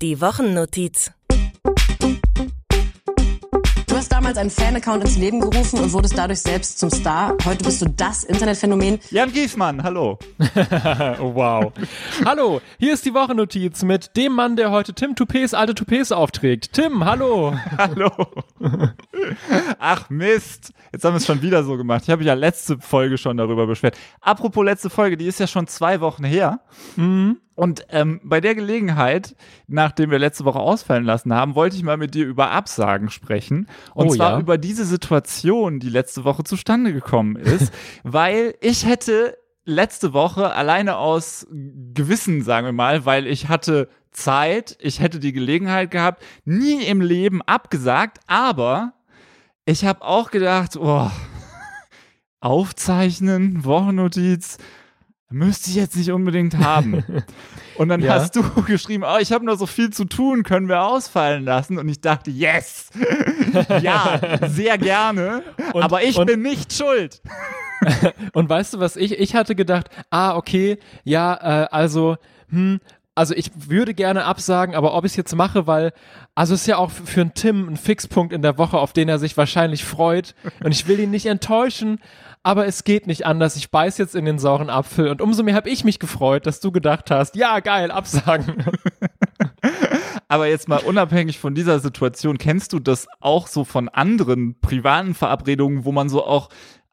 Die Wochennotiz. Du hast damals einen Fan-Account ins Leben gerufen und wurdest dadurch selbst zum Star. Heute bist du das Internetphänomen. Jan Giesmann, hallo. wow. hallo, hier ist die Wochennotiz mit dem Mann, der heute Tim Toupets alte Toupets aufträgt. Tim, hallo. hallo. Ach Mist, jetzt haben wir es schon wieder so gemacht. Ich habe ja letzte Folge schon darüber beschwert. Apropos letzte Folge, die ist ja schon zwei Wochen her. Mhm. Und ähm, bei der Gelegenheit, nachdem wir letzte Woche ausfallen lassen haben, wollte ich mal mit dir über Absagen sprechen. Und oh, zwar ja? über diese Situation, die letzte Woche zustande gekommen ist, weil ich hätte letzte Woche alleine aus Gewissen, sagen wir mal, weil ich hatte Zeit, ich hätte die Gelegenheit gehabt, nie im Leben abgesagt, aber ich habe auch gedacht, oh, aufzeichnen, Wochennotiz, müsste ich jetzt nicht unbedingt haben. Und dann ja. hast du geschrieben, oh, ich habe nur so viel zu tun, können wir ausfallen lassen. Und ich dachte, yes, ja, sehr gerne, und, aber ich bin nicht schuld. und weißt du was, ich, ich hatte gedacht, ah, okay, ja, äh, also, hm, also ich würde gerne absagen, aber ob ich es jetzt mache, weil, also es ist ja auch für einen Tim ein Fixpunkt in der Woche, auf den er sich wahrscheinlich freut. Und ich will ihn nicht enttäuschen, aber es geht nicht anders. Ich beiß jetzt in den sauren Apfel und umso mehr habe ich mich gefreut, dass du gedacht hast, ja, geil, absagen. aber jetzt mal unabhängig von dieser Situation, kennst du das auch so von anderen privaten Verabredungen, wo man so auch,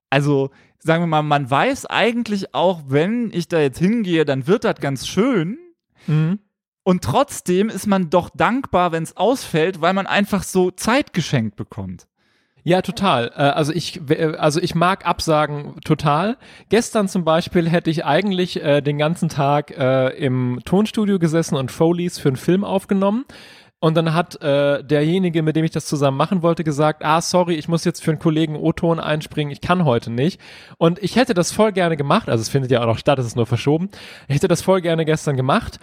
also sagen wir mal, man weiß eigentlich auch, wenn ich da jetzt hingehe, dann wird das ganz schön Mhm. Und trotzdem ist man doch dankbar, wenn es ausfällt, weil man einfach so Zeit geschenkt bekommt. Ja, total. Äh, also ich, also ich mag Absagen total. Gestern zum Beispiel hätte ich eigentlich äh, den ganzen Tag äh, im Tonstudio gesessen und Foleys für einen Film aufgenommen. Und dann hat äh, derjenige, mit dem ich das zusammen machen wollte, gesagt, ah, sorry, ich muss jetzt für einen Kollegen O-Ton einspringen, ich kann heute nicht. Und ich hätte das voll gerne gemacht, also es findet ja auch noch statt, es ist nur verschoben. Ich hätte das voll gerne gestern gemacht.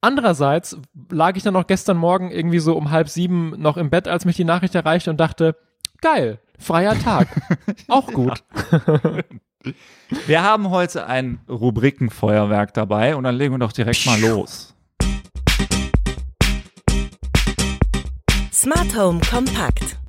Andererseits lag ich dann noch gestern Morgen irgendwie so um halb sieben noch im Bett, als mich die Nachricht erreichte und dachte, geil, freier Tag. auch gut. Wir haben heute ein Rubrikenfeuerwerk dabei und dann legen wir doch direkt mal los. Smart Home Kompakt.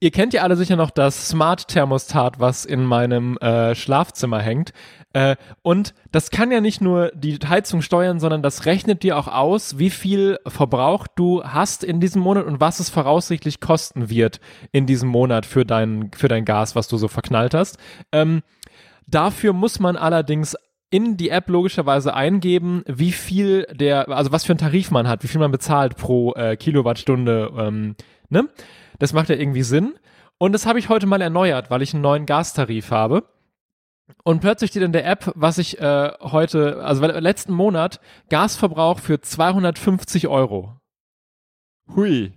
Ihr kennt ja alle sicher noch das Smart Thermostat, was in meinem äh, Schlafzimmer hängt. Äh, und das kann ja nicht nur die Heizung steuern, sondern das rechnet dir auch aus, wie viel Verbrauch du hast in diesem Monat und was es voraussichtlich kosten wird in diesem Monat für dein, für dein Gas, was du so verknallt hast. Ähm, dafür muss man allerdings in die App logischerweise eingeben, wie viel der, also was für einen Tarif man hat, wie viel man bezahlt pro äh, Kilowattstunde. Ähm, ne? Das macht ja irgendwie Sinn. Und das habe ich heute mal erneuert, weil ich einen neuen Gastarif habe. Und plötzlich steht in der App, was ich äh, heute, also letzten Monat, Gasverbrauch für 250 Euro. Hui.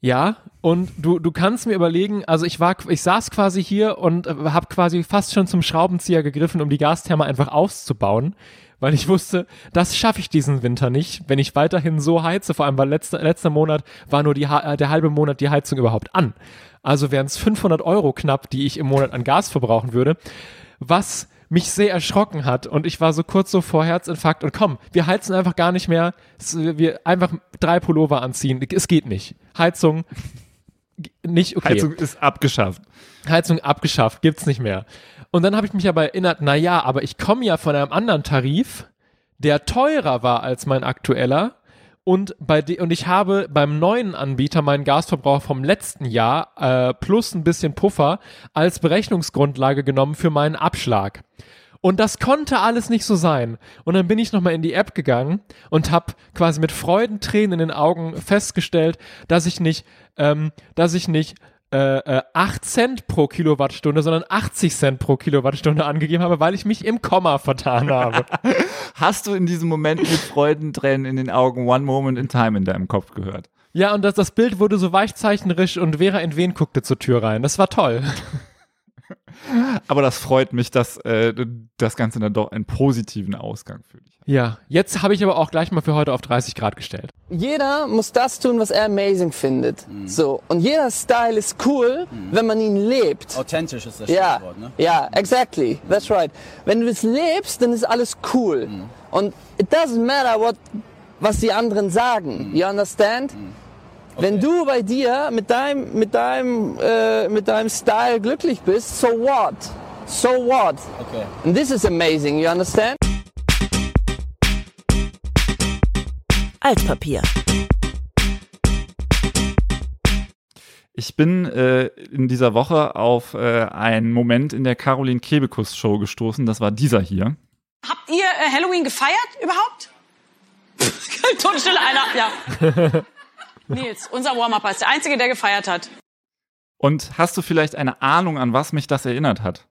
Ja, und du, du kannst mir überlegen, also ich war, ich saß quasi hier und äh, habe quasi fast schon zum Schraubenzieher gegriffen, um die Gastherme einfach auszubauen, weil ich wusste, das schaffe ich diesen Winter nicht, wenn ich weiterhin so heize. Vor allem, weil letzter, letzter Monat war nur die, äh, der halbe Monat die Heizung überhaupt an. Also wären es 500 Euro knapp, die ich im Monat an Gas verbrauchen würde was mich sehr erschrocken hat und ich war so kurz so vor Herzinfarkt und komm, wir heizen einfach gar nicht mehr, wir einfach drei Pullover anziehen, es geht nicht. Heizung nicht okay. Heizung ist abgeschafft. Heizung abgeschafft, gibt's nicht mehr. Und dann habe ich mich aber erinnert, na ja, aber ich komme ja von einem anderen Tarif, der teurer war als mein aktueller und, bei de und ich habe beim neuen Anbieter meinen Gasverbrauch vom letzten Jahr äh, plus ein bisschen Puffer als Berechnungsgrundlage genommen für meinen Abschlag. Und das konnte alles nicht so sein. Und dann bin ich nochmal in die App gegangen und habe quasi mit Freudentränen in den Augen festgestellt, dass ich nicht, ähm, dass ich nicht äh, 8 äh, Cent pro Kilowattstunde, sondern 80 Cent pro Kilowattstunde angegeben habe, weil ich mich im Komma vertan habe. Hast du in diesem Moment mit Freudentränen in den Augen One Moment in Time in deinem Kopf gehört? Ja, und das, das Bild wurde so weichzeichnerisch und Vera in Wen guckte zur Tür rein. Das war toll. Aber das freut mich, dass äh, das Ganze dann doch einen positiven Ausgang für dich hat. Ja, jetzt habe ich aber auch gleich mal für heute auf 30 Grad gestellt. Jeder muss das tun, was er amazing findet. So. Und jeder Style ist cool, wenn man ihn lebt. Authentisch ist das Ja, Stichwort, ne? ja, exactly. That's right. Wenn du es lebst, dann ist alles cool. Und it doesn't matter what, was die anderen sagen. You understand? Wenn du bei dir mit deinem, mit deinem, äh, mit deinem Style glücklich bist, so what? So what? Okay. And this is amazing. You understand? Altpapier. Ich bin äh, in dieser Woche auf äh, einen Moment in der Caroline Kebekus Show gestoßen. Das war dieser hier. Habt ihr äh, Halloween gefeiert überhaupt? Totenstille einer, ja. Nils, unser Warm-Upper ist der Einzige, der gefeiert hat. Und hast du vielleicht eine Ahnung, an was mich das erinnert hat?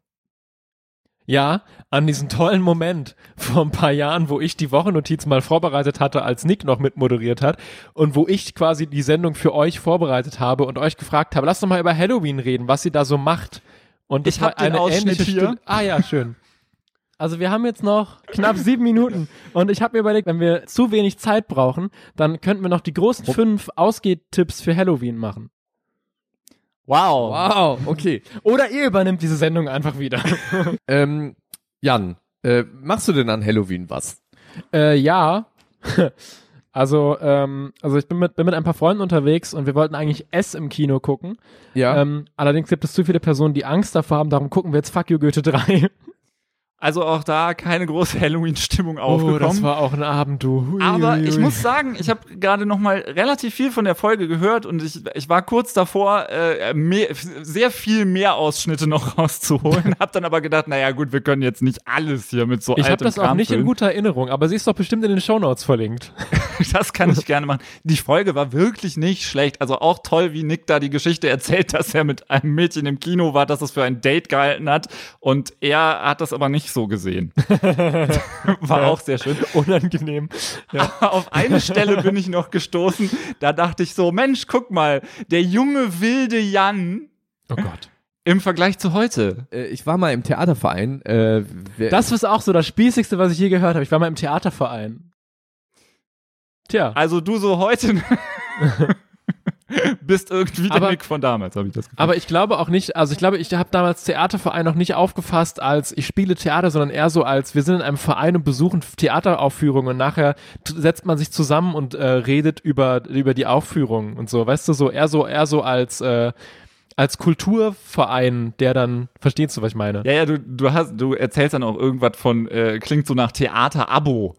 Ja, an diesen tollen Moment vor ein paar Jahren, wo ich die Wochennotiz mal vorbereitet hatte, als Nick noch mitmoderiert hat und wo ich quasi die Sendung für euch vorbereitet habe und euch gefragt habe, lasst doch mal über Halloween reden, was sie da so macht. Und das Ich war hab den eine Ausschnitt ähnliche hier. Stunde. Ah ja, schön. Also wir haben jetzt noch knapp sieben Minuten und ich habe mir überlegt, wenn wir zu wenig Zeit brauchen, dann könnten wir noch die großen fünf Ausgehtipps für Halloween machen. Wow. Wow, okay. Oder ihr übernimmt diese Sendung einfach wieder. Ähm, Jan, äh, machst du denn an Halloween was? Äh, ja. Also, ähm, also ich bin mit, bin mit ein paar Freunden unterwegs und wir wollten eigentlich S im Kino gucken. Ja. Ähm, allerdings gibt es zu viele Personen, die Angst davor haben, darum gucken wir jetzt Fuck You Goethe 3. Also auch da keine große Halloween-Stimmung Oh, aufgekommen. das war auch ein Abend, du. Hui, Aber ich muss sagen, ich habe gerade noch mal relativ viel von der Folge gehört und ich, ich war kurz davor, äh, mehr, sehr viel mehr Ausschnitte noch rauszuholen. hab dann aber gedacht, naja gut, wir können jetzt nicht alles hier mit so Ich habe das auch Kram nicht in guter Erinnerung, aber sie ist doch bestimmt in den Shownotes verlinkt. Das kann ich gerne machen. Die Folge war wirklich nicht schlecht. Also auch toll, wie Nick da die Geschichte erzählt, dass er mit einem Mädchen im Kino war, das es für ein Date gehalten hat. Und er hat das aber nicht so gesehen. war auch sehr schön. Unangenehm. Ja. Auf eine Stelle bin ich noch gestoßen. Da dachte ich so, Mensch, guck mal, der junge wilde Jan Oh Gott. im Vergleich zu heute. Äh, ich war mal im Theaterverein. Äh, Das ist auch so das Spießigste, was ich je gehört habe. Ich war mal im Theaterverein. Tja. Also du so heute bist irgendwie der Aber- Nick von damals, habe ich das Gefühl. Aber ich glaube auch nicht, also ich glaube, ich habe damals Theaterverein noch nicht aufgefasst als ich spiele Theater, sondern eher so als wir sind in einem Verein und besuchen Theateraufführungen und nachher setzt man sich zusammen und äh, redet über, über die Aufführung und so, weißt du, so eher so, eher so als, äh, als Kulturverein, der dann, verstehst du, was ich meine? Ja, ja, du, du hast, du erzählst dann auch irgendwas von, äh, klingt so nach Theater-Abo.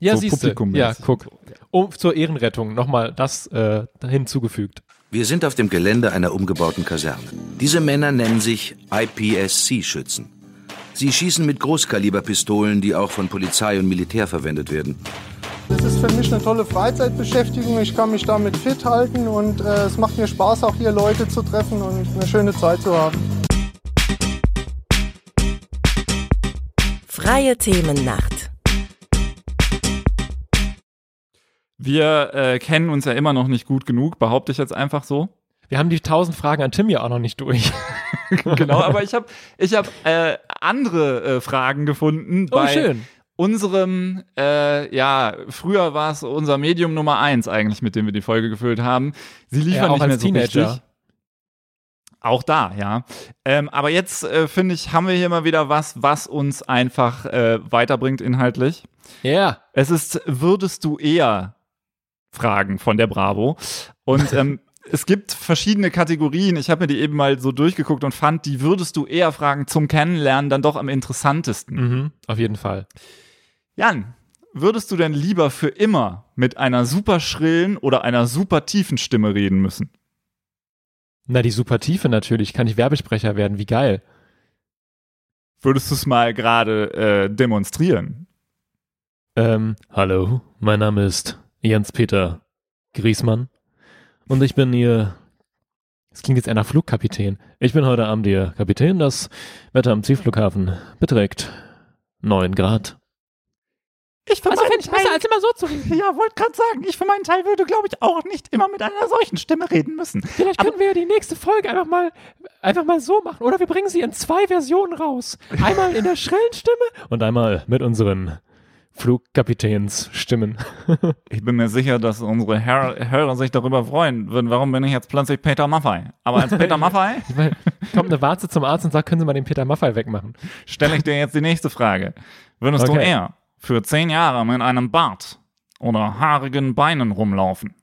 Ja, so siehst du. Ja, guck. Um, zur Ehrenrettung nochmal das äh, hinzugefügt. Wir sind auf dem Gelände einer umgebauten Kaserne. Diese Männer nennen sich IPSC-Schützen. Sie schießen mit Großkaliberpistolen, die auch von Polizei und Militär verwendet werden. Das ist für mich eine tolle Freizeitbeschäftigung. Ich kann mich damit fit halten und äh, es macht mir Spaß, auch hier Leute zu treffen und eine schöne Zeit zu haben. Freie Themennacht. Wir äh, kennen uns ja immer noch nicht gut genug, behaupte ich jetzt einfach so. Wir haben die tausend Fragen an Tim ja auch noch nicht durch. genau, aber ich habe ich hab, äh, andere äh, Fragen gefunden Oh, bei schön. unserem, äh, ja, früher war es unser Medium Nummer eins eigentlich, mit dem wir die Folge gefüllt haben. Sie liefern Ja, auch nicht mehr so Teenager. richtig. Auch da, ja. Ähm, aber jetzt, äh, finde ich, haben wir hier mal wieder was, was uns einfach äh, weiterbringt inhaltlich. Ja. Es ist, würdest du eher Fragen von der Bravo. Und ähm, es gibt verschiedene Kategorien. Ich habe mir die eben mal so durchgeguckt und fand, die würdest du eher Fragen zum Kennenlernen dann doch am interessantesten. Mhm, auf jeden Fall. Jan, würdest du denn lieber für immer mit einer super schrillen oder einer super tiefen Stimme reden müssen? Na, die Supertiefe natürlich. Kann ich Werbesprecher werden. Wie geil. Würdest du es mal gerade äh, demonstrieren? Ähm, hallo, mein Name ist Jens-Peter Griesmann und ich bin Ihr, es klingt jetzt eher nach Flugkapitän, ich bin heute Abend Ihr Kapitän, das Wetter am Zielflughafen beträgt 9 Grad. Ich für Also meinen ich besser, als immer so zu reden. Ja, wollte gerade sagen, ich für meinen Teil würde, glaube ich, auch nicht immer mit einer solchen Stimme reden müssen. Vielleicht können wir ja die nächste Folge einfach mal, einfach mal so machen. Oder wir bringen sie in zwei Versionen raus. Einmal in der schrillen Stimme und einmal mit unseren Flugkapitänsstimmen. Ich bin mir sicher, dass unsere Hör Hörer sich darüber freuen würden. Warum bin ich jetzt plötzlich Peter Maffei? Aber als Peter Maffei meine, kommt eine Warze zum Arzt und sagt, können Sie mal den Peter Maffei wegmachen? stelle ich dir jetzt die nächste Frage. Würdest du Okay. eher für zehn Jahre mit einem Bart oder haarigen Beinen rumlaufen?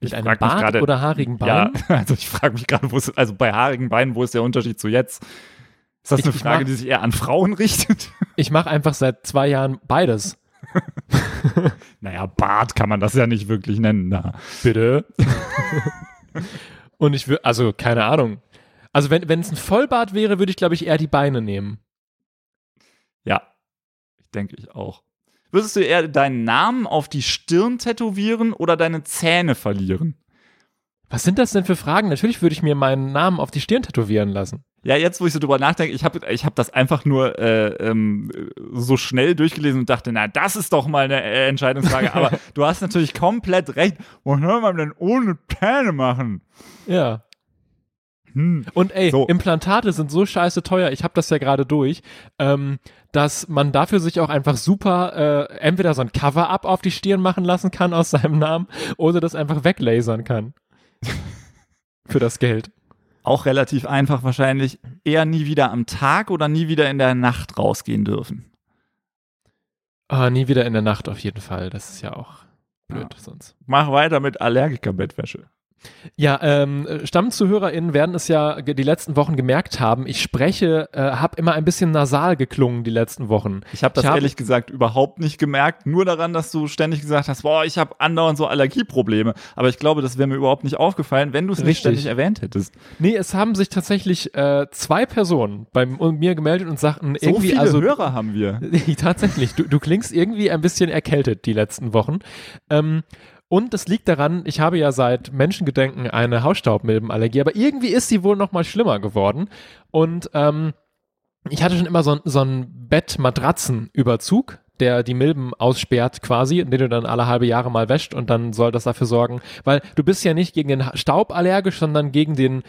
Mit Ich einem Bart gerade- oder haarigen Ja, Beinen? also ich frage mich gerade, also bei haarigen Beinen, wo ist der Unterschied zu jetzt? Ist das Ich- eine Frage, mach- die sich eher an Frauen richtet? Ich mache einfach seit zwei Jahren beides. Naja, Bart kann man das ja nicht wirklich nennen. Da. Bitte. und ich würde, also keine Ahnung. Also wenn wenn es ein Vollbart wäre, würde ich glaube ich eher die Beine nehmen. Ja, ich denke ich auch. Würdest du eher deinen Namen auf die Stirn tätowieren oder deine Zähne verlieren? Was sind das denn für Fragen? Natürlich würde ich mir meinen Namen auf die Stirn tätowieren lassen. Ja, jetzt, wo ich so drüber nachdenke, ich habe ich hab das einfach nur äh, ähm, so schnell durchgelesen und dachte, na, das ist doch mal eine äh, Entscheidungsfrage. Aber du hast natürlich komplett recht. Was soll man denn ohne Zähne machen? Ja. Hm. Und ey, So. Implantate sind so scheiße teuer, ich habe das ja gerade durch, ähm, dass man dafür sich auch einfach super äh, entweder so ein Cover-up auf die Stirn machen lassen kann aus seinem Namen oder das einfach weglasern kann. Für das Geld. Auch relativ einfach wahrscheinlich. Eher nie wieder am Tag oder nie wieder in der Nacht rausgehen dürfen. Ah, nie wieder in der Nacht auf jeden Fall. Das ist ja auch blöd sonst. Mach weiter mit Allergiker-Bettwäsche. Ja, ähm, StammzuhörerInnen werden es ja die letzten Wochen gemerkt haben. Ich spreche, äh, habe immer ein bisschen nasal geklungen die letzten Wochen. Ich habe das Ich hab- ehrlich gesagt überhaupt nicht gemerkt, nur daran, dass du ständig gesagt hast, boah, ich habe andauernd so Allergieprobleme. Aber ich glaube, das wäre mir überhaupt nicht aufgefallen, wenn du es nicht ständig erwähnt hättest. Nee, es haben sich tatsächlich äh, zwei Personen bei mir gemeldet und sagten, So irgendwie, viele also Hörer haben wir. tatsächlich, du, du klingst irgendwie ein bisschen erkältet die letzten Wochen. Ähm, und das liegt daran, ich habe ja seit Menschengedenken eine Hausstaubmilbenallergie, aber irgendwie ist sie wohl noch mal schlimmer geworden. Und ähm, ich hatte schon immer so, so einen Bettmatratzenüberzug, der die Milben aussperrt quasi, den du dann alle halbe Jahre mal wäscht und dann soll das dafür sorgen, weil du bist ja nicht gegen den Staub allergisch, sondern gegen den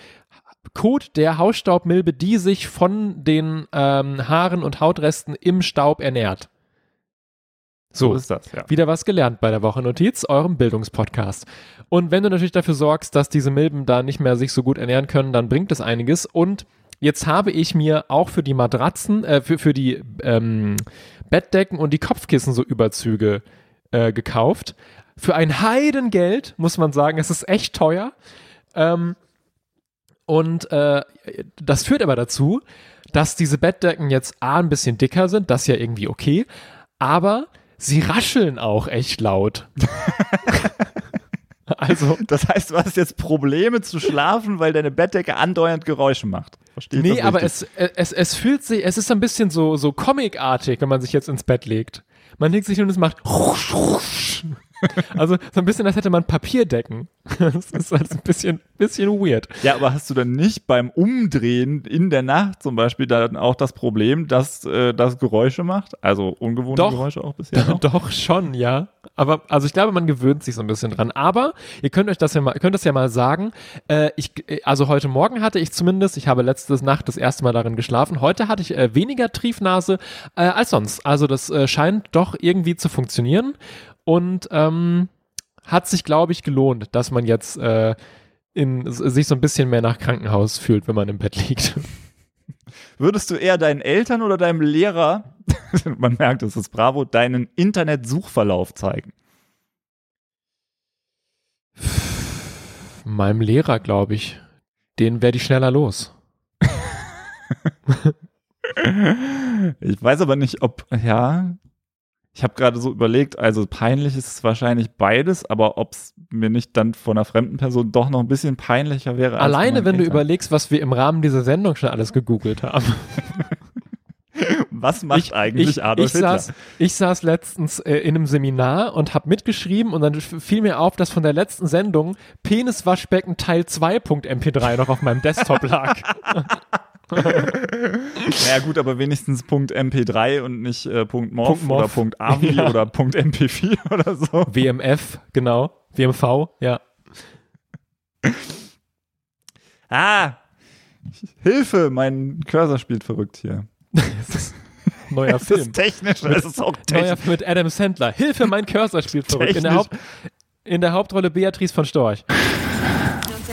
Kot der Hausstaubmilbe, die sich von den ähm, Haaren und Hautresten im Staub ernährt. So, ist das, ja. wieder was gelernt bei der Wochennotiz, eurem Bildungspodcast. Und wenn du natürlich dafür sorgst, dass diese Milben da nicht mehr sich so gut ernähren können, dann bringt es einiges. Und jetzt habe ich mir auch für die Matratzen, äh, für, für die ähm, Bettdecken und die Kopfkissen so Überzüge äh, gekauft. Für ein Heidengeld, muss man sagen, es ist echt teuer. Ähm, und äh, das führt aber dazu, dass diese Bettdecken jetzt A ein bisschen dicker sind, das ist ja irgendwie okay, aber sie rascheln auch echt laut. also, Das heißt, du hast jetzt Probleme zu schlafen, weil deine Bettdecke andauernd Geräusche macht. Verstehe ich nee, aber richtig? es, es, es fühlt sich, es ist ein bisschen so, so comicartig, wenn man sich jetzt ins Bett legt. Man legt sich und es macht also so ein bisschen, als hätte man Papierdecken. Das ist halt ein bisschen, bisschen weird. Ja, aber hast du dann nicht beim Umdrehen in der Nacht zum Beispiel dann auch das Problem, dass äh, das Geräusche macht? Also ungewohnte Doch. Geräusche auch bisher noch? Doch schon, ja. Aber also ich glaube, man gewöhnt sich so ein bisschen dran. Aber ihr könnt euch das ja mal, könnt das ja mal sagen. Äh, ich, äh, also heute Morgen hatte ich zumindest, ich habe letzte Nacht das erste Mal darin geschlafen. Heute hatte ich äh, weniger Triefnase äh, als sonst. Also das äh, scheint doch irgendwie zu funktionieren und ähm, hat sich, glaube ich, gelohnt, dass man jetzt äh, in, sich so ein bisschen mehr nach Krankenhaus fühlt, wenn man im Bett liegt. Würdest du eher deinen Eltern oder deinem Lehrer, man merkt, es ist Bravo, deinen Internetsuchverlauf zeigen? Meinem Lehrer, glaube ich. Den werde ich schneller los. Ich weiß aber nicht, ob, ja, ich habe gerade so überlegt, also peinlich ist es wahrscheinlich beides, aber ob es mir nicht dann von einer fremden Person doch noch ein bisschen peinlicher wäre. als Alleine, wenn du Eltern. überlegst, was wir im Rahmen dieser Sendung schon alles gegoogelt haben. Was macht eigentlich ich, Adolf ich Hitler? Saß, ich saß letztens äh, in einem Seminar und habe mitgeschrieben und dann fiel mir auf, dass von der letzten Sendung Peniswaschbecken Teil 2.mp3 noch auf meinem Desktop lag. naja gut, aber wenigstens Punkt .mp3 und nicht äh, Punkt .mov, Punkt .mov. oder Punkt .avi Ja. oder Punkt .mp4 oder so. WMF, genau. WMV, ja. Ah, Hilfe, mein Cursor spielt verrückt hier. Neuer Das Film. ist technisch, es ist auch Neuer technisch. Film mit Adam Sandler. Hilfe, mein Cursor spielt verrückt. In der. Haupt, in der Hauptrolle Beatrice von Storch.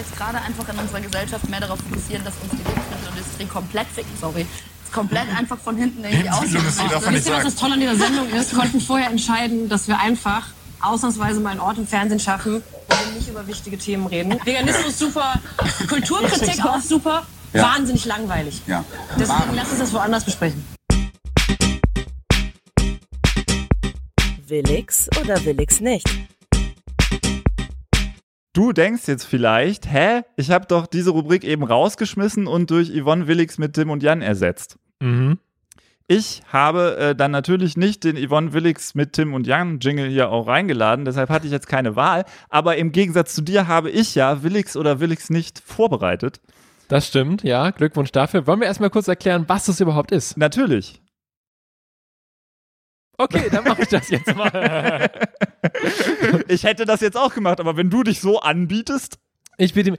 Jetzt gerade einfach in unserer Gesellschaft mehr darauf fokussieren, dass uns die Lebensmittelindustrie komplett ficken, sorry, komplett einfach von hinten irgendwie aussieht. Wisst ihr, was das Tolle an dieser Sendung ist? Wir konnten vorher entscheiden, dass wir einfach ausnahmsweise mal einen Ort im Fernsehen schaffen, wo wir nicht über wichtige Themen reden. Veganismus super, Kulturkritik auch super, wahnsinnig langweilig. Ja. Deswegen lass uns das woanders besprechen. Willix oder Willix nicht? Du denkst jetzt vielleicht, hä, ich habe doch diese Rubrik eben rausgeschmissen und durch Yvonne Willix mit Tim und Jan ersetzt. Mhm. Ich habe äh, dann natürlich nicht den Yvonne Willix mit Tim und Jan Jingle hier auch reingeladen, deshalb hatte ich jetzt keine Wahl. Aber im Gegensatz zu dir habe ich ja Willix oder Willix nicht vorbereitet. Das stimmt, ja. Glückwunsch dafür. Wollen wir erstmal kurz erklären, was das überhaupt ist? Natürlich. Okay, dann mache ich das jetzt mal. Ich hätte das jetzt auch gemacht, aber wenn du dich so anbietest. Ich bitte,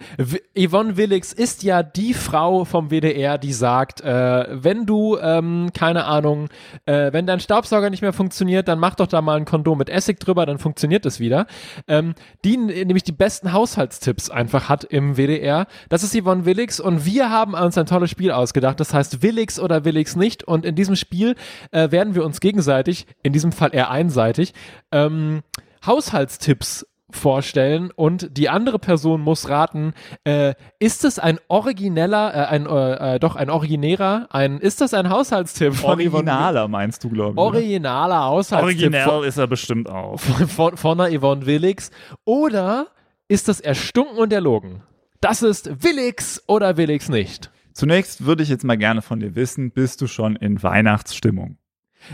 Yvonne Willix ist ja die Frau vom WDR, die sagt, äh, wenn du, ähm, keine Ahnung, äh, wenn dein Staubsauger nicht mehr funktioniert, dann mach doch da mal ein Kondom mit Essig drüber, dann funktioniert es wieder. Ähm, die nämlich die besten Haushaltstipps einfach hat im WDR. Das ist Yvonne Willix und wir haben uns ein tolles Spiel ausgedacht. Das heißt Willix oder Willix nicht. Und in diesem Spiel äh, werden wir uns gegenseitig, in diesem Fall eher einseitig, ähm, Haushaltstipps vorstellen und die andere Person muss raten, äh, ist es ein origineller, äh, ein, äh, äh, doch ein originärer, ein, ist das ein Haushaltstipp von Yvonne Originaler meinst du, glaube ich. ne? Originaler Haushaltstipp Original ist er bestimmt auch. von, von, von der Yvonne Willix oder ist das erstunken und erlogen? Das ist Willix oder Willix nicht? Zunächst würde ich jetzt mal gerne von dir wissen, bist du schon in Weihnachtsstimmung?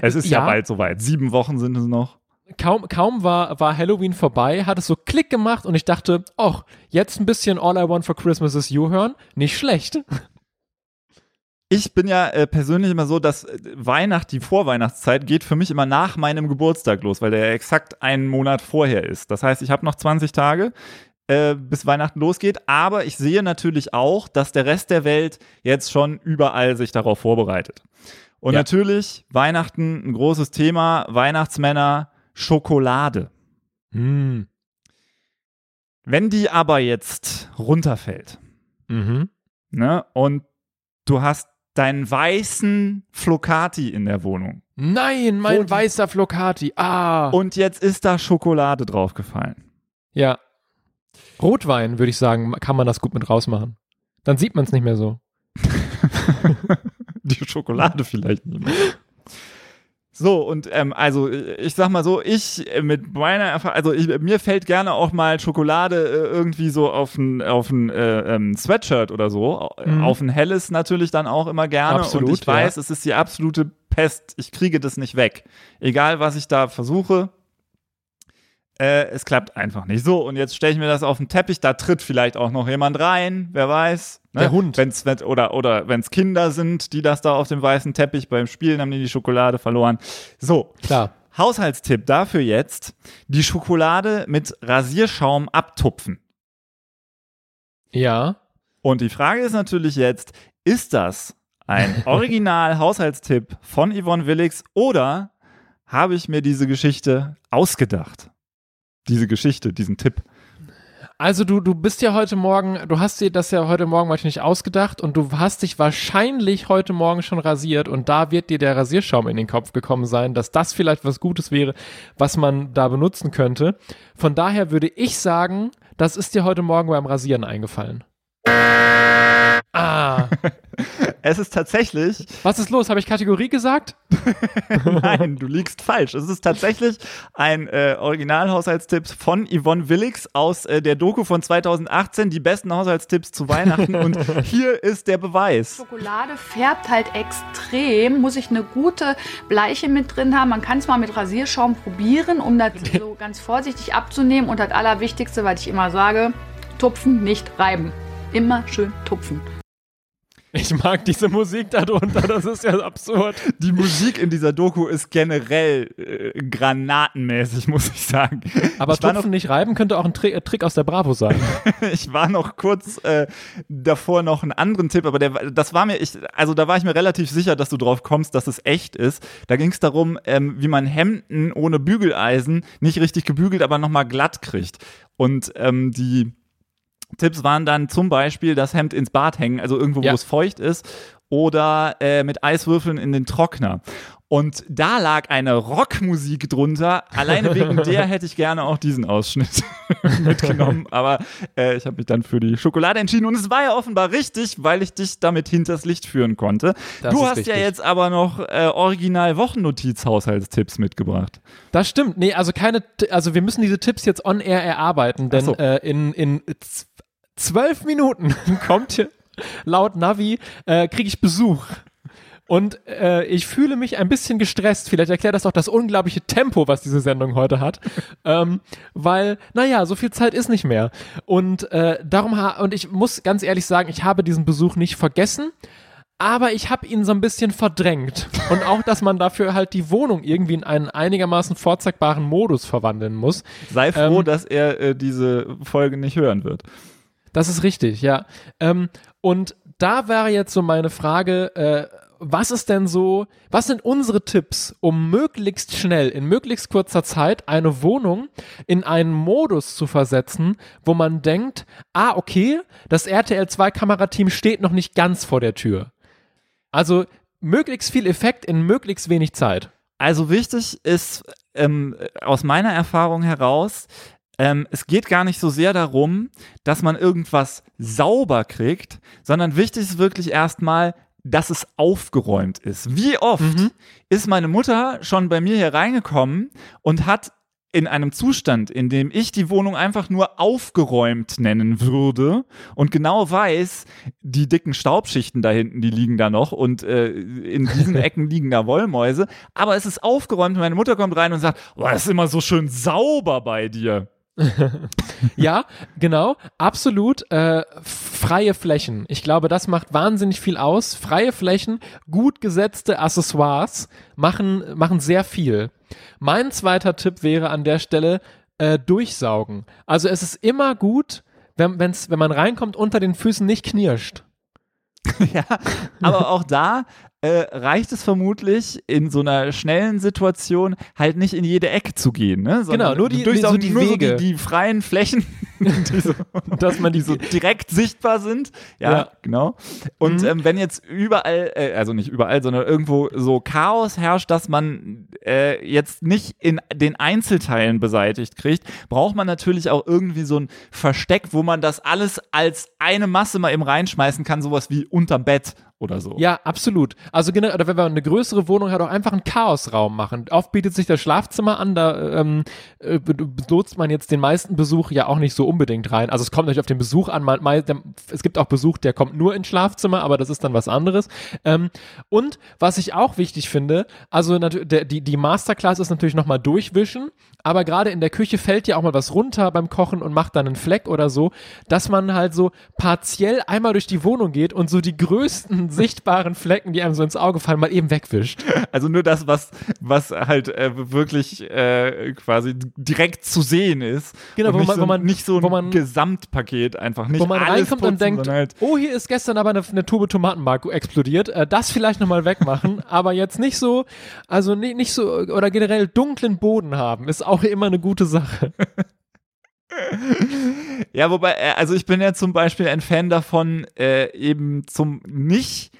Es ist ja, Ja. bald soweit. Sieben Wochen sind es noch. Kaum, kaum war, war Halloween vorbei, hat es so Klick gemacht und ich dachte, ach, jetzt ein bisschen All I Want for Christmas is You hören, nicht schlecht. Ich bin ja äh, persönlich immer so, dass äh, Weihnacht, die Vorweihnachtszeit, geht für mich immer nach meinem Geburtstag los, weil der ja exakt einen Monat vorher ist. Das heißt, ich habe noch 20 Tage, äh, bis Weihnachten losgeht, aber ich sehe natürlich auch, dass der Rest der Welt jetzt schon überall sich darauf vorbereitet. Und Ja. natürlich, Weihnachten, ein großes Thema, Weihnachtsmänner, Schokolade. Hm. Wenn die aber jetzt runterfällt, Mhm. ne, und du hast deinen weißen Flocati in der Wohnung Nein, mein die- weißer Flocati. Ah. und jetzt ist da Schokolade draufgefallen. ja. Rotwein, würde ich sagen, kann man das gut mit rausmachen. Dann sieht man es nicht mehr so. Die Schokolade vielleicht nicht mehr. So, und ähm, also ich sag mal so, ich äh, mit meiner Erfahrung, also ich, mir fällt gerne auch mal Schokolade äh, irgendwie so auf ein, auf ein äh, ähm, Sweatshirt oder so, Mhm. auf ein helles natürlich dann auch immer gerne. Absolut, und ich weiß, ja. es ist die absolute Pest, ich kriege das nicht weg. Egal, was ich da versuche, äh, es klappt einfach nicht. So, und jetzt stelle ich mir das auf den Teppich, da tritt vielleicht auch noch jemand rein, wer weiß. Ne? Der Hund. Wenn's, wenn, oder oder wenn es Kinder sind, die das da auf dem weißen Teppich beim Spielen haben die die Schokolade verloren. So, Klar. Haushaltstipp dafür jetzt, die Schokolade mit Rasierschaum abtupfen. Ja. Und die Frage ist natürlich jetzt, ist das ein Original-Haushaltstipp von Yvonne Willix oder habe ich mir diese Geschichte ausgedacht? Diese Geschichte, diesen Tipp. Also du, du bist ja heute Morgen, du hast dir das ja heute Morgen wahrscheinlich ausgedacht und du hast dich wahrscheinlich heute Morgen schon rasiert und da wird dir der Rasierschaum in den Kopf gekommen sein, dass das vielleicht was Gutes wäre, was man da benutzen könnte. Von daher würde ich sagen, das ist dir heute Morgen beim Rasieren eingefallen. Ah, Es ist tatsächlich was ist los? Habe ich Kategorie gesagt? Nein, du liegst falsch. Es ist tatsächlich ein äh, Originalhaushaltstipp von Yvonne Willix aus äh, der Doku von 2018, die besten Haushaltstipps zu Weihnachten. Und hier ist der Beweis. Schokolade färbt halt extrem, muss ich eine gute Bleiche mit drin haben. Man kann es mal mit Rasierschaum probieren, um das so ganz vorsichtig abzunehmen. Und das Allerwichtigste, was ich immer sage, tupfen, nicht reiben. Immer schön tupfen. Ich mag diese Musik darunter, das ist ja absurd. Die Musik in dieser Doku ist generell äh, granatenmäßig, muss ich sagen. Aber ich Tupfen nicht reiben könnte auch ein Tri äh, Trick aus der Bravo sein. ich war noch kurz äh, davor noch einen anderen Tipp, aber der, das war mir, ich, also da war ich mir relativ sicher, dass du drauf kommst, dass es echt ist. Da ging es darum, ähm, wie man Hemden ohne Bügeleisen nicht richtig gebügelt, aber nochmal glatt kriegt. Und ähm, die Tipps waren dann zum Beispiel das Hemd ins Bad hängen, also irgendwo, Ja. wo es feucht ist, oder äh, mit Eiswürfeln in den Trockner. Und da lag eine Rockmusik drunter. Alleine wegen der hätte ich gerne auch diesen Ausschnitt mitgenommen. Aber äh, ich habe mich dann für die Schokolade entschieden. Und es war ja offenbar richtig, weil ich dich damit hinters Licht führen konnte. Das du hast ja richtig. jetzt aber noch äh, original Wochennotiz-Haushaltstipps mitgebracht. Das stimmt. Nee, also keine, also wir müssen diese Tipps jetzt on air erarbeiten, denn so. äh, in, in zwölf Minuten kommt hier laut Navi, äh, kriege ich Besuch. Und äh, ich fühle mich ein bisschen gestresst. Vielleicht erklärt das auch das unglaubliche Tempo, was diese Sendung heute hat. ähm, weil, naja, so viel Zeit ist nicht mehr. Und äh, darum ha und ich muss ganz ehrlich sagen, ich habe diesen Besuch nicht vergessen. Aber ich habe ihn so ein bisschen verdrängt. Und auch, dass man dafür halt die Wohnung irgendwie in einen einigermaßen vorzeigbaren Modus verwandeln muss. Sei froh, Ähm, dass er äh, diese Folge nicht hören wird. Das ist richtig, ja. Ähm, und da wäre jetzt so meine Frage, äh, was ist denn so, was sind unsere Tipps, um möglichst schnell, in möglichst kurzer Zeit eine Wohnung in einen Modus zu versetzen, wo man denkt, ah, okay, das RTL 2 Kamerateam steht noch nicht ganz vor der Tür. Also möglichst viel Effekt in möglichst wenig Zeit. Also wichtig ist ähm, aus meiner Erfahrung heraus, ähm, es geht gar nicht so sehr darum, dass man irgendwas sauber kriegt, sondern wichtig ist wirklich erstmal, dass es aufgeräumt ist. Wie oft ist meine Mutter schon bei mir hier reingekommen und hat in einem Zustand, in dem ich die Wohnung einfach nur aufgeräumt nennen würde und genau weiß, die dicken Staubschichten da hinten, die liegen da noch und äh, in diesen Ecken liegen da Wollmäuse, aber es ist aufgeräumt und meine Mutter kommt rein und sagt, oh, das ist immer so schön sauber bei dir. Ja, genau, absolut. Äh, freie Flächen. Ich glaube, das macht wahnsinnig viel aus. Freie Flächen, gut gesetzte Accessoires machen, machen sehr viel. Mein zweiter Tipp wäre an der Stelle äh, durchsaugen. Also es ist immer gut, wenn, wenn's, wenn man reinkommt, unter den Füßen nicht knirscht. ja, aber auch da äh, reicht es vermutlich in so einer schnellen Situation halt nicht in jede Ecke zu gehen, ne? Sondern Genau, nur die- durchsaugen so die nur Wege. So die, die freien Flächen, die so, Dass man die so direkt sichtbar sind. Ja, Ja. genau. Und Mhm. ähm, wenn jetzt überall, äh, also nicht überall, sondern irgendwo so Chaos herrscht, dass man äh, jetzt nicht in den Einzelteilen beseitigt kriegt, braucht man natürlich auch irgendwie so ein Versteck, wo man das alles als eine Masse mal eben reinschmeißen kann, sowas wie unterm Bett oder so. Ja, absolut. Also generell, oder wenn man eine größere Wohnung hat, auch einfach einen Chaosraum machen. Oft bietet sich das Schlafzimmer an, da ähm, äh, be- lotst man jetzt den meisten Besuch ja auch nicht so unbedingt rein. Also es kommt natürlich auf den Besuch an. Man, man, der, es gibt auch Besuch, der kommt nur ins Schlafzimmer, aber das ist dann was anderes. Ähm, und was ich auch wichtig finde, also der, die, die Masterclass ist natürlich nochmal durchwischen, aber gerade in der Küche fällt ja auch mal was runter beim Kochen und macht dann einen Fleck oder so, dass man halt so partiell einmal durch die Wohnung geht und so die größten sichtbaren Flecken, die einem so ins Auge fallen, mal eben wegwischt. Also nur das, was, was halt äh, wirklich äh, quasi direkt zu sehen ist. Genau, wo man- so, wo man- nicht so ein wo man- Gesamtpaket einfach. Nicht wo man alles reinkommt und denkt, halt, oh, hier ist gestern aber eine, eine Tube Tomatenmark explodiert, äh, das vielleicht nochmal wegmachen, aber jetzt nicht so, also nicht, nicht so, oder generell dunklen Boden haben, ist auch immer eine gute Sache. Ja, wobei, äh, also ich bin ja zum Beispiel ein Fan davon, äh, eben zum nicht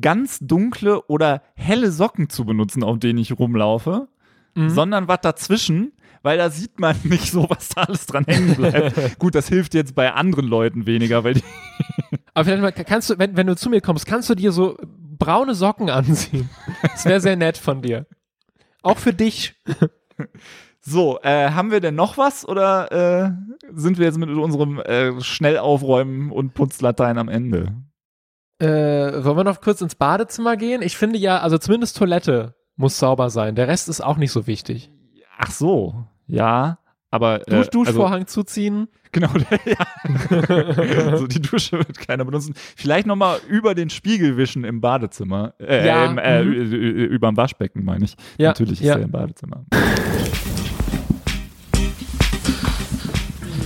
ganz dunkle oder helle Socken zu benutzen, auf denen ich rumlaufe, Mhm. sondern was dazwischen, weil da sieht man nicht so, was da alles dran hängen bleibt. Gut, das hilft jetzt bei anderen Leuten weniger, weil die Aber vielleicht mal, kannst du, wenn, wenn du zu mir kommst, kannst du dir so braune Socken anziehen. Das wäre sehr nett von dir. Auch für dich. So, äh, haben wir denn noch was oder äh, sind wir jetzt mit unserem äh, Schnellaufräumen und Putzlatein am Ende? Äh, wollen wir noch kurz ins Badezimmer gehen? Ich finde ja, also zumindest Toilette muss sauber sein. Der Rest ist auch nicht so wichtig. Ach so, ja. Aber äh, Dusch, Duschvorhang zuziehen. Genau, ja. so die Dusche wird keiner benutzen. Vielleicht nochmal über den Spiegel wischen im Badezimmer. Äh, Ja, im, äh, mhm. über dem Waschbecken, meine ich. Ja, Natürlich ist ja. er im Badezimmer.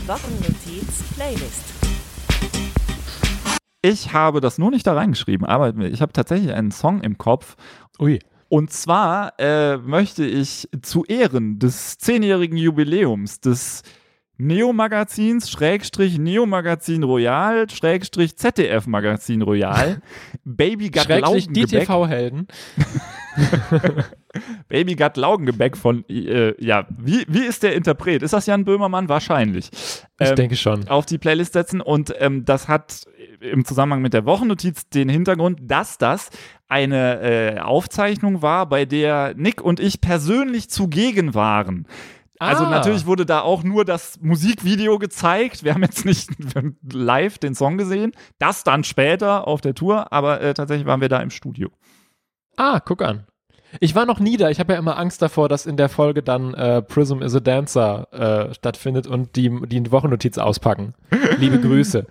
Die Wochennotiz Playlist. Ich habe das nur nicht da reingeschrieben, aber ich habe tatsächlich einen Song im Kopf. Ui. Und zwar äh, möchte ich zu Ehren des zehnjährigen Jubiläums des Neo-Magazins, Schrägstrich Neo-Magazin Royal, Schrägstrich ZDF-Magazin Royal, Baby Schrägstrich die Laugengebäck, TV-Helden. Baby Got Laugengebäck von, äh, ja, wie, wie ist der Interpret? Ist das Jan Böhmermann? Wahrscheinlich. Ich Ähm, denke schon. auf die Playlist setzen und ähm, das hat im Zusammenhang mit der Wochennotiz den Hintergrund, dass das eine äh, Aufzeichnung war, bei der Nick und ich persönlich zugegen waren. Also Ah. natürlich wurde da auch nur das Musikvideo gezeigt. Wir haben jetzt nicht live den Song gesehen. Das dann später auf der Tour, aber äh, tatsächlich waren wir da im Studio. Ah, guck an. Ich war noch nie da. Ich habe ja immer Angst davor, dass in der Folge dann äh, Prism is a Dancer äh, stattfindet und die die Wochennotiz auspacken. Liebe Grüße.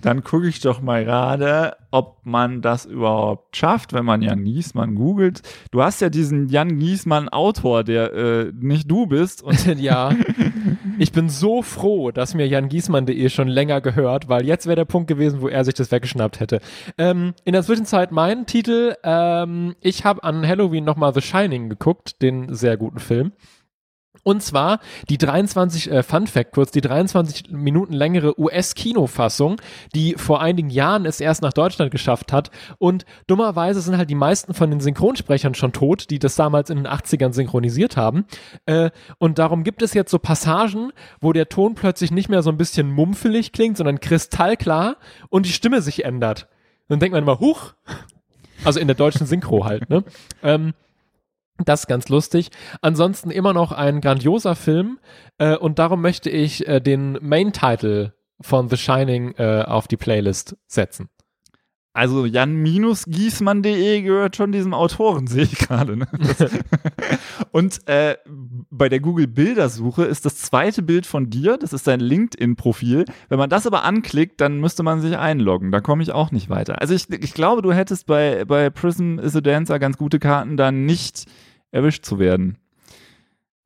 Dann gucke ich doch mal gerade, ob man das überhaupt schafft, wenn man Jan Giesmann googelt. Du hast ja diesen Jan Giesmann Autor, der äh, nicht du bist. Und ja. Ich bin so froh, dass mir jangiesmann.de schon länger gehört, weil jetzt wäre der Punkt gewesen, wo er sich das weggeschnappt hätte. Ähm, in der Zwischenzeit mein Titel. Ähm, ich habe an Halloween nochmal The Shining geguckt, den sehr guten Film. Und zwar die 23, äh, Fun Fact kurz, die 23 Minuten längere US-Kinofassung, die vor einigen Jahren es erst nach Deutschland geschafft hat. Und dummerweise sind halt die meisten von den Synchronsprechern schon tot, die das damals in den 80ern synchronisiert haben. Äh, und darum gibt es jetzt so Passagen, wo der Ton plötzlich nicht mehr so ein bisschen mumpfelig klingt, sondern kristallklar und die Stimme sich ändert. Dann denkt man immer, huch, also in der deutschen Synchro halt, ne? Ähm, das ist ganz lustig. Ansonsten immer noch ein grandioser Film äh, und darum möchte ich äh, den Main-Title von The Shining äh, auf die Playlist setzen. also jan-giesmann.de gehört schon diesem Autoren, sehe ich gerade. Ne? Und äh, bei der Google-Bildersuche ist das zweite Bild von dir, das ist dein LinkedIn-Profil. Wenn man das aber anklickt, dann müsste man sich einloggen. Da komme ich auch nicht weiter. Also ich, ich glaube, du hättest bei, bei Prism is a Dancer ganz gute Karten, da nicht erwischt zu werden.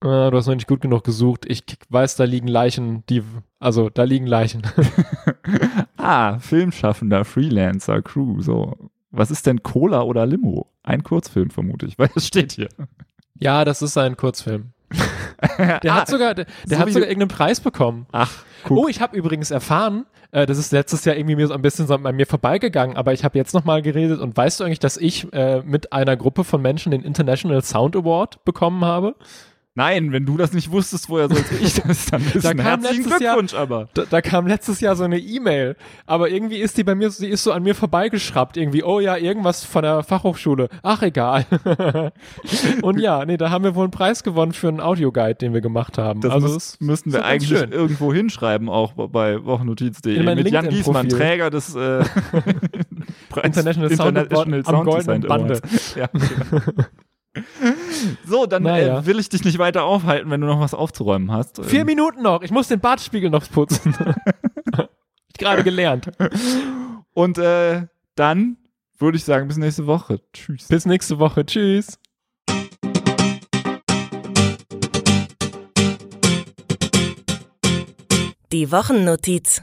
Äh, du hast noch nicht gut genug gesucht. Ich weiß, da liegen Leichen, die, also da liegen Leichen. Ah, Filmschaffender, Freelancer, Crew, so. Was ist denn Cola oder Limo? Ein Kurzfilm, vermute ich, weil es steht hier. ja, das ist ein Kurzfilm. Der Ah, hat sogar, der, der so hat sogar irgendeinen Preis bekommen. Ach, guck. Oh, ich habe übrigens erfahren, äh, das ist letztes Jahr irgendwie mir so ein bisschen so an mir vorbeigegangen, aber ich habe jetzt nochmal geredet und weißt du eigentlich, dass ich äh, mit einer Gruppe von Menschen den International Sound Award bekommen habe? Nein, wenn du das nicht wusstest, woher sollte ich das dann wissen? Da kam Herzlichen letztes Jahr- Glückwunsch aber. Da, da kam letztes Jahr so eine E-Mail, aber irgendwie ist die bei mir, sie ist so an mir vorbeigeschraubt, irgendwie, oh ja, irgendwas von der Fachhochschule. Ach, egal. und ja, nee, da haben wir wohl einen Preis gewonnen für einen Audioguide, den wir gemacht haben. Das also müssten ist wir eigentlich schön. irgendwo hinschreiben, auch bei wochennotiz.de. Mit Jan LinkedIn-Profil. Giesmann, Träger des äh, Preis- International Sound Award am Sound goldenen Bande. Ja, genau. So, dann Naja. äh, will ich dich nicht weiter aufhalten, wenn du noch was aufzuräumen hast. Vier Ähm, Minuten noch, ich muss den Bartspiegel noch putzen. ich gerade gelernt. Und äh, dann würde ich sagen, bis nächste Woche. Tschüss. Bis nächste Woche. Tschüss. Die Wochennotiz.